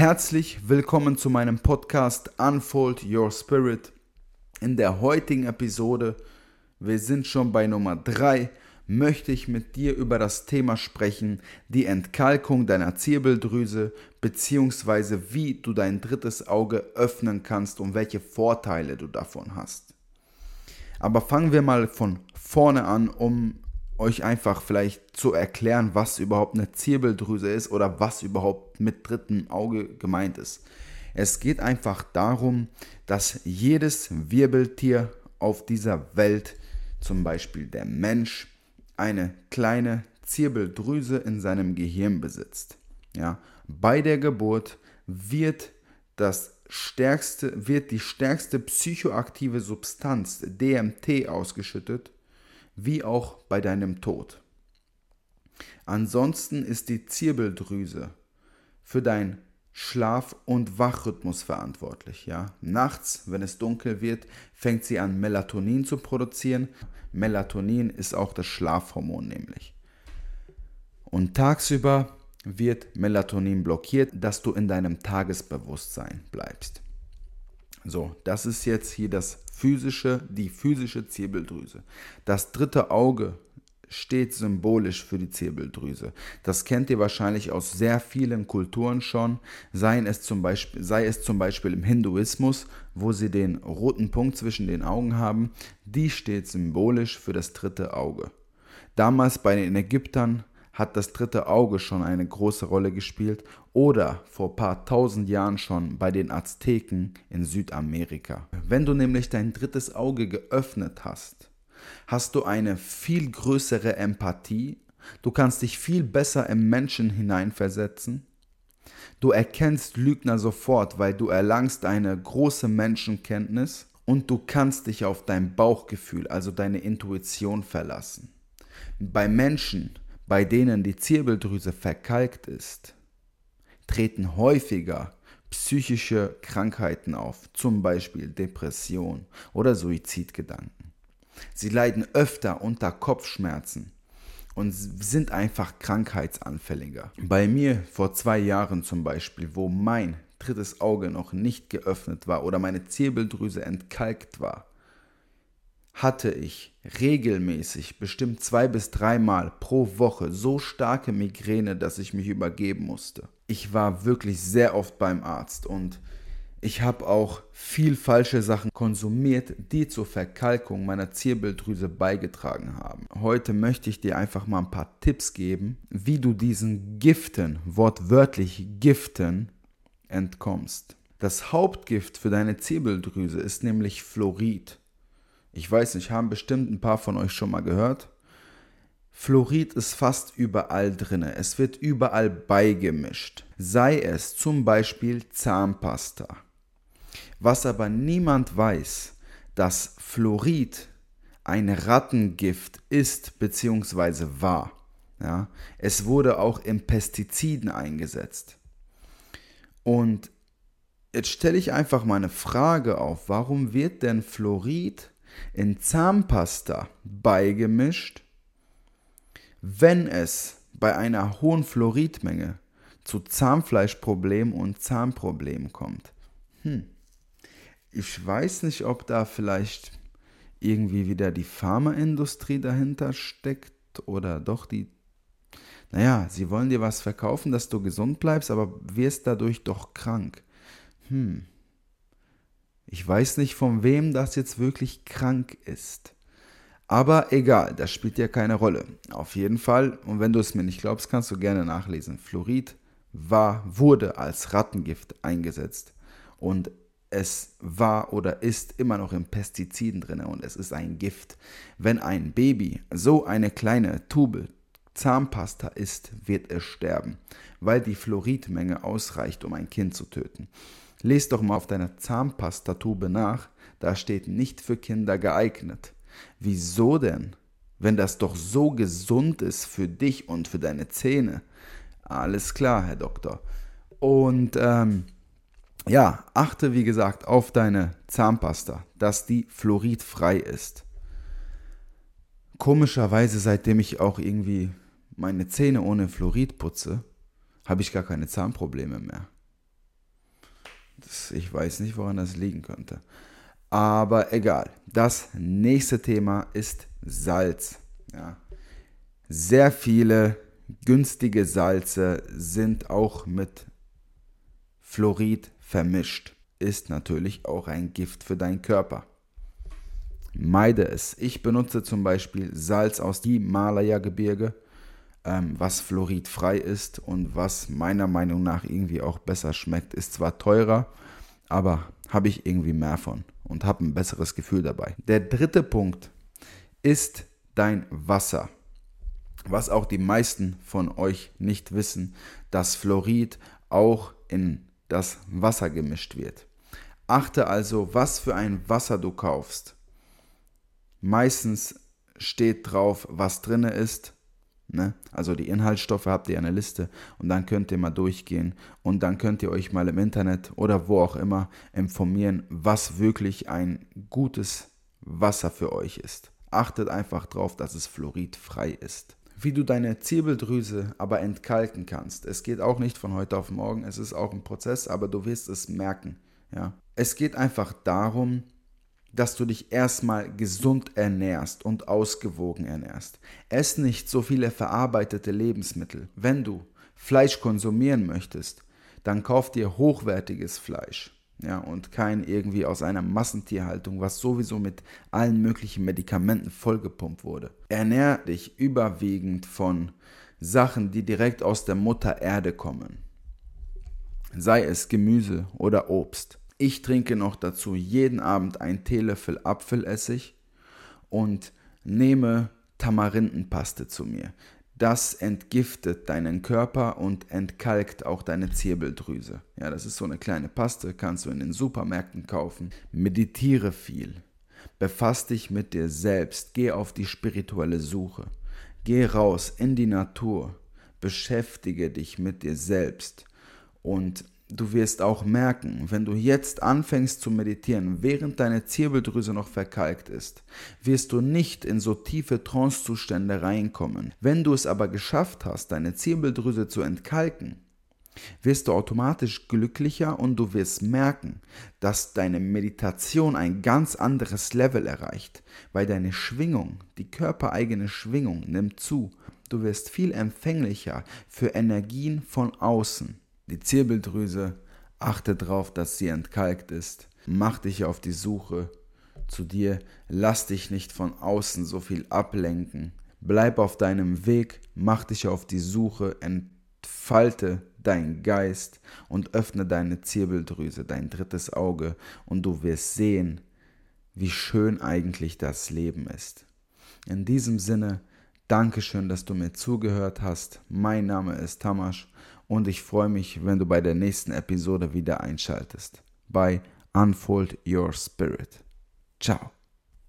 Herzlich willkommen zu meinem Podcast Unfold Your Spirit. In der heutigen Episode, wir sind schon bei Nummer 3, möchte ich mit dir über das Thema sprechen, die Entkalkung deiner Zirbeldrüse bzw. wie du dein drittes Auge öffnen kannst und welche Vorteile du davon hast. Aber fangen wir mal von vorne an, um euch einfach vielleicht zu erklären, was überhaupt eine Zirbeldrüse ist oder was überhaupt mit drittem Auge gemeint ist. Es geht einfach darum, dass jedes Wirbeltier auf dieser Welt, zum Beispiel der Mensch, eine kleine Zirbeldrüse in seinem Gehirn besitzt. Ja, bei der Geburt wird das stärkste, wird die stärkste psychoaktive Substanz DMT ausgeschüttet wie auch bei deinem Tod. Ansonsten ist die Zirbeldrüse für dein Schlaf- und Wachrhythmus verantwortlich. Ja? Nachts, wenn es dunkel wird, fängt sie an, Melatonin zu produzieren. Melatonin ist auch das Schlafhormon nämlich. Und tagsüber wird Melatonin blockiert, dass du in deinem Tagesbewusstsein bleibst. So, das ist jetzt hier das physische, die physische Zirbeldrüse. Das dritte Auge steht symbolisch für die Zirbeldrüse. Das kennt ihr wahrscheinlich aus sehr vielen Kulturen schon, sei es zum Beispiel, sei es zum Beispiel im Hinduismus, wo sie den roten Punkt zwischen den Augen haben. Die steht symbolisch für das dritte Auge. Damals bei den Ägyptern hat das dritte Auge schon eine große Rolle gespielt oder vor paar tausend Jahren schon bei den Azteken in Südamerika. Wenn du nämlich dein drittes Auge geöffnet hast, hast du eine viel größere Empathie, du kannst dich viel besser im Menschen hineinversetzen, du erkennst Lügner sofort, weil du erlangst eine große Menschenkenntnis und du kannst dich auf dein Bauchgefühl, also deine Intuition verlassen. Bei Menschen bei denen die Zirbeldrüse verkalkt ist, treten häufiger psychische Krankheiten auf, zum Beispiel Depression oder Suizidgedanken. Sie leiden öfter unter Kopfschmerzen und sind einfach krankheitsanfälliger. Bei mir vor zwei Jahren zum Beispiel, wo mein drittes Auge noch nicht geöffnet war oder meine Zirbeldrüse entkalkt war, hatte ich regelmäßig, bestimmt zwei bis dreimal pro Woche, so starke Migräne, dass ich mich übergeben musste. Ich war wirklich sehr oft beim Arzt und ich habe auch viel falsche Sachen konsumiert, die zur Verkalkung meiner Zirbeldrüse beigetragen haben. Heute möchte ich dir einfach mal ein paar Tipps geben, wie du diesen Giften, wortwörtlich Giften, entkommst. Das Hauptgift für deine Zirbeldrüse ist nämlich Fluorid. Ich weiß nicht, haben bestimmt ein paar von euch schon mal gehört. Fluorid ist fast überall drin. Es wird überall beigemischt. Sei es zum Beispiel Zahnpasta. Was aber niemand weiß, dass Fluorid ein Rattengift ist bzw. war. Ja, es wurde auch in Pestiziden eingesetzt. Und jetzt stelle ich einfach mal eine Frage auf, warum wird denn Fluorid in Zahnpasta beigemischt, wenn es bei einer hohen Fluoridmenge zu Zahnfleischproblemen und Zahnproblemen kommt. Hm. Ich weiß nicht, ob da vielleicht irgendwie wieder die Pharmaindustrie dahinter steckt oder doch die. Naja, sie wollen dir was verkaufen, dass du gesund bleibst, aber wirst dadurch doch krank. Hm. Ich weiß nicht, von wem das jetzt wirklich krank ist. Aber egal, das spielt ja keine Rolle. Auf jeden Fall, und wenn du es mir nicht glaubst, kannst du gerne nachlesen. Fluorid war, wurde als Rattengift eingesetzt. Und es war oder ist immer noch in Pestiziden drin und es ist ein Gift. Wenn ein Baby so eine kleine Tube Zahnpasta isst, wird es sterben, weil die Fluoridmenge ausreicht, um ein Kind zu töten. Lies doch mal auf deiner Zahnpastatube nach, da steht nicht für Kinder geeignet. Wieso denn? Wenn das doch so gesund ist für dich und für deine Zähne. Alles klar, Herr Doktor. Und ähm, ja, achte wie gesagt auf deine Zahnpasta, dass die fluoridfrei ist. Komischerweise, seitdem ich auch irgendwie meine Zähne ohne Fluorid putze, habe ich gar keine Zahnprobleme mehr. Das, ich weiß nicht, woran das liegen könnte. Aber egal. Das nächste Thema ist Salz. Ja. Sehr viele günstige Salze sind auch mit Fluorid vermischt. Ist natürlich auch ein Gift für deinen Körper. Meide es. Ich benutze zum Beispiel Salz aus dem Himalaya-Gebirge, ähm, was fluoridfrei ist und was meiner Meinung nach irgendwie auch besser schmeckt. Ist zwar teurer, aber habe ich irgendwie mehr von und habe ein besseres Gefühl dabei. Der dritte Punkt ist dein Wasser. Was auch die meisten von euch nicht wissen, dass Fluorid auch in das Wasser gemischt wird. Achte also, was für ein Wasser du kaufst. Meistens steht drauf, was drin ist. Ne? Also die Inhaltsstoffe habt ihr eine Liste und dann könnt ihr mal durchgehen und dann könnt ihr euch mal im Internet oder wo auch immer informieren, was wirklich ein gutes Wasser für euch ist. Achtet einfach darauf, dass es fluoridfrei ist. Wie du deine Zirbeldrüse aber entkalken kannst. Es geht auch nicht von heute auf morgen, es ist auch ein Prozess, aber du wirst es merken. Ja? Es geht einfach darum, dass du dich erstmal gesund ernährst und ausgewogen ernährst. Ess nicht so viele verarbeitete Lebensmittel. Wenn du Fleisch konsumieren möchtest, dann kauf dir hochwertiges Fleisch. Ja, und kein irgendwie aus einer Massentierhaltung, was sowieso mit allen möglichen Medikamenten vollgepumpt wurde. Ernähr dich überwiegend von Sachen, die direkt aus der Mutter Erde kommen. Sei es Gemüse oder Obst. Ich trinke noch dazu jeden Abend einen Teelöffel Apfelessig und nehme Tamarindenpaste zu mir. Das entgiftet deinen Körper und entkalkt auch deine Zirbeldrüse. Ja, das ist so eine kleine Paste, kannst du in den Supermärkten kaufen. Meditiere viel. Befass dich mit dir selbst. Geh auf die spirituelle Suche. Geh raus in die Natur. Beschäftige dich mit dir selbst. Und Du wirst auch merken, wenn du jetzt anfängst zu meditieren, während deine Zirbeldrüse noch verkalkt ist, wirst du nicht in so tiefe Trancezustände reinkommen. Wenn du es aber geschafft hast, deine Zirbeldrüse zu entkalken, wirst du automatisch glücklicher und du wirst merken, dass deine Meditation ein ganz anderes Level erreicht, weil deine Schwingung, die körpereigene Schwingung nimmt zu. Du wirst viel empfänglicher für Energien von außen. Die Zirbeldrüse, achte darauf, dass sie entkalkt ist. Mach dich auf die Suche zu dir. Lass dich nicht von außen so viel ablenken. Bleib auf deinem Weg, mach dich auf die Suche, entfalte deinen Geist und öffne deine Zirbeldrüse, dein drittes Auge, und du wirst sehen, wie schön eigentlich das Leben ist. In diesem Sinne, Dankeschön, dass du mir zugehört hast. Mein Name ist Tamasch und ich freue mich, wenn du bei der nächsten Episode wieder einschaltest. Bei Unfold Your Spirit. Ciao.